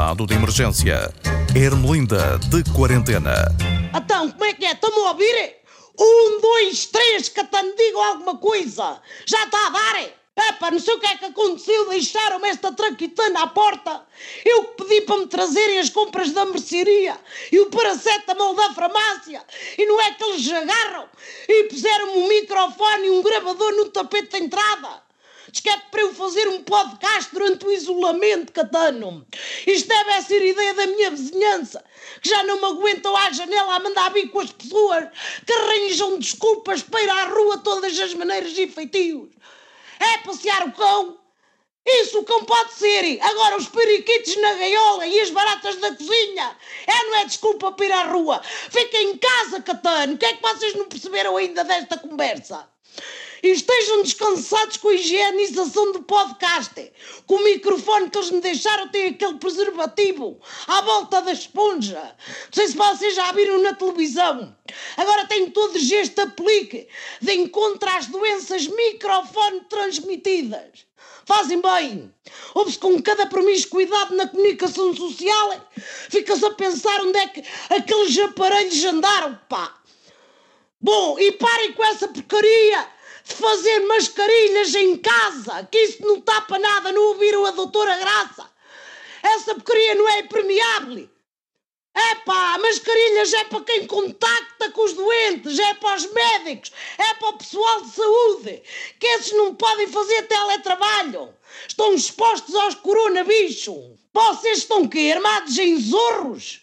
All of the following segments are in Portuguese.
estado de emergência. Ermelinda de quarentena. Então, como é que é? Estão-me a ouvir? Um, dois, três, Catano, digam alguma coisa. Já está a dar? Epá, não sei o que é que aconteceu, deixaram-me esta traquitana à porta. Eu pedi para me trazerem as compras da mercearia e o paracetamol da farmácia. E não é que eles agarram e puseram-me um microfone e um gravador no tapete de entrada. Diz que é para eu fazer um podcast durante o isolamento, Catano. Isto deve ser ideia da minha vizinhança, que já não me aguentam à janela a mandar vir com as pessoas que arranjam desculpas para ir à rua todas as maneiras e feitios. É passear o cão. Isso o cão pode ser. Agora os periquitos na gaiola e as baratas da cozinha. É, não é desculpa para ir à rua. Fiquem em casa, Catano. O que é que vocês não perceberam ainda desta conversa? Estejam descansados com a higienização do podcast. Com o microfone que eles me deixaram tem aquele preservativo à volta da esponja. Não sei se vocês já viram na televisão. Agora tem todos este aplique de encontro às doenças microfone transmitidas. Fazem bem. Ouve-se com cada promiscuidade na comunicação social. Fica-se a pensar onde é que aqueles aparelhos andaram, pá. Bom, e parem com essa porcaria fazer mascarilhas em casa, que isso não tapa nada, não ouviram a doutora Graça? Essa porcaria não é impermeável. É pá, mascarilhas é para quem contacta com os doentes, é para os médicos, é para o pessoal de saúde, que esses não podem fazer teletrabalho. Estão expostos aos coronabicho. Vocês estão quê? Armados em zorros?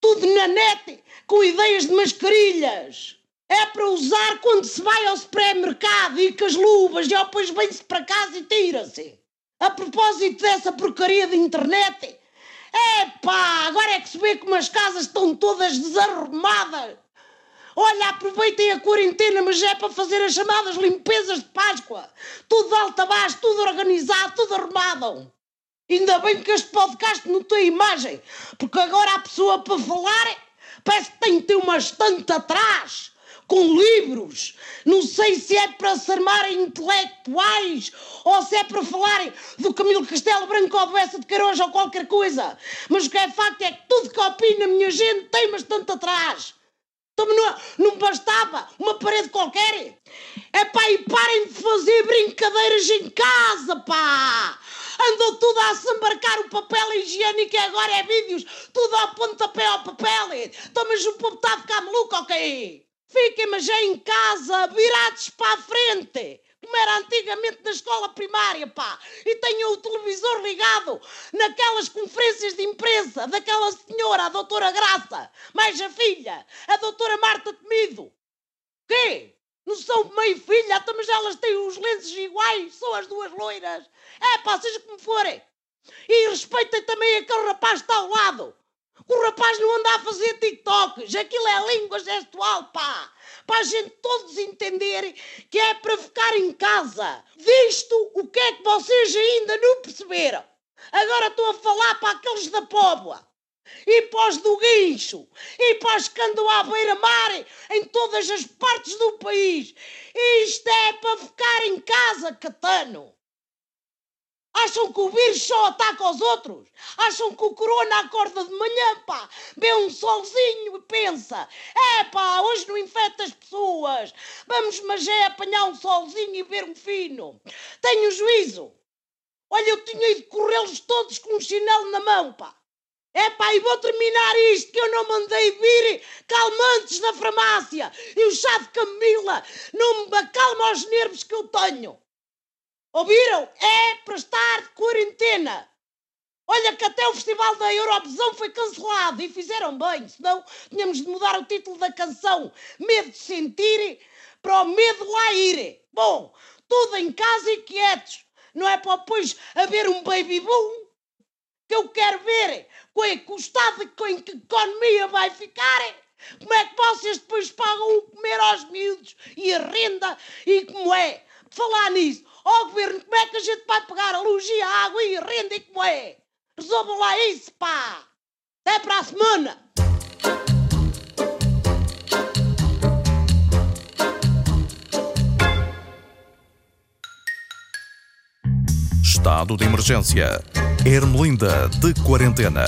Tudo na net, com ideias de mascarilhas. É para usar quando se vai ao supermercado e com as luvas e depois vem-se para casa e tira-se. A propósito dessa porcaria de internet, epá, agora é que se vê como as casas estão todas desarrumadas. Olha, aproveitem a quarentena, mas é para fazer as chamadas limpezas de Páscoa. Tudo de alta baixo, tudo organizado, tudo arrumado. Ainda bem que este podcast não tem imagem, porque agora a pessoa para falar parece que tem que ter uma estante atrás com livros. Não sei se é para se armarem intelectuais ou se é para falarem do Camilo Castelo Branco ou do Essa de Caroja ou qualquer coisa. Mas o que é facto é que tudo que opina a minha gente tem bastante atrás. Então não, não bastava uma parede qualquer? É pá, e parem de fazer brincadeiras em casa, pá! Andou tudo a se embarcar o papel higiênico e agora é vídeos, tudo ao pontapé ao papel. Então, mas o povo está a ficar maluco, ok? Fiquem, mas já em casa, virados para a frente, como era antigamente na escola primária, pá. E tenham o televisor ligado naquelas conferências de imprensa daquela senhora, a doutora Graça, mais a filha, a doutora Marta Temido. Quê? Não são meio filha, até mas elas têm os lenços iguais, são as duas loiras. É pá, seja como forem. E respeitem também aquele rapaz que está ao lado. O rapaz não anda a fazer TikToks, aquilo é língua gestual, pá! Para a gente todos entenderem que é para ficar em casa. Disto, o que é que vocês ainda não perceberam? Agora estou a falar para aqueles da Póvoa, e para os do Guincho, e para que andam à beira-mar em todas as partes do país. Isto é para ficar em casa, Catano. Acham que o vírus só ataca os outros? Acham que o corona acorda de manhã, pá, vê um solzinho e pensa: é pá, hoje não infecta as pessoas, vamos, mas é apanhar um solzinho e ver um fino. Tenho juízo. Olha, eu tinha ido corrê-los todos com um chinelo na mão, pá. É pá, e vou terminar isto que eu não mandei vir calmantes da farmácia e o chá de camila não me acalma os nervos que eu tenho. Ouviram? É para estar de quarentena. Olha que até o Festival da Eurovisão foi cancelado e fizeram bem, senão tínhamos de mudar o título da canção Medo de Sentir para o Medo lá ir. Bom, tudo em casa e quietos. Não é para depois haver um baby boom que eu quero ver com o estado em que a economia vai ficar. Como é que vocês depois pagam o comer aos miúdos e a renda e como é? Falar nisso, Ó oh, governo, como é que a gente vai pagar a luz e a água e a renda e como é? Resolvam lá isso, pá! Até para a semana! estado de emergência. Ermelinda de quarentena.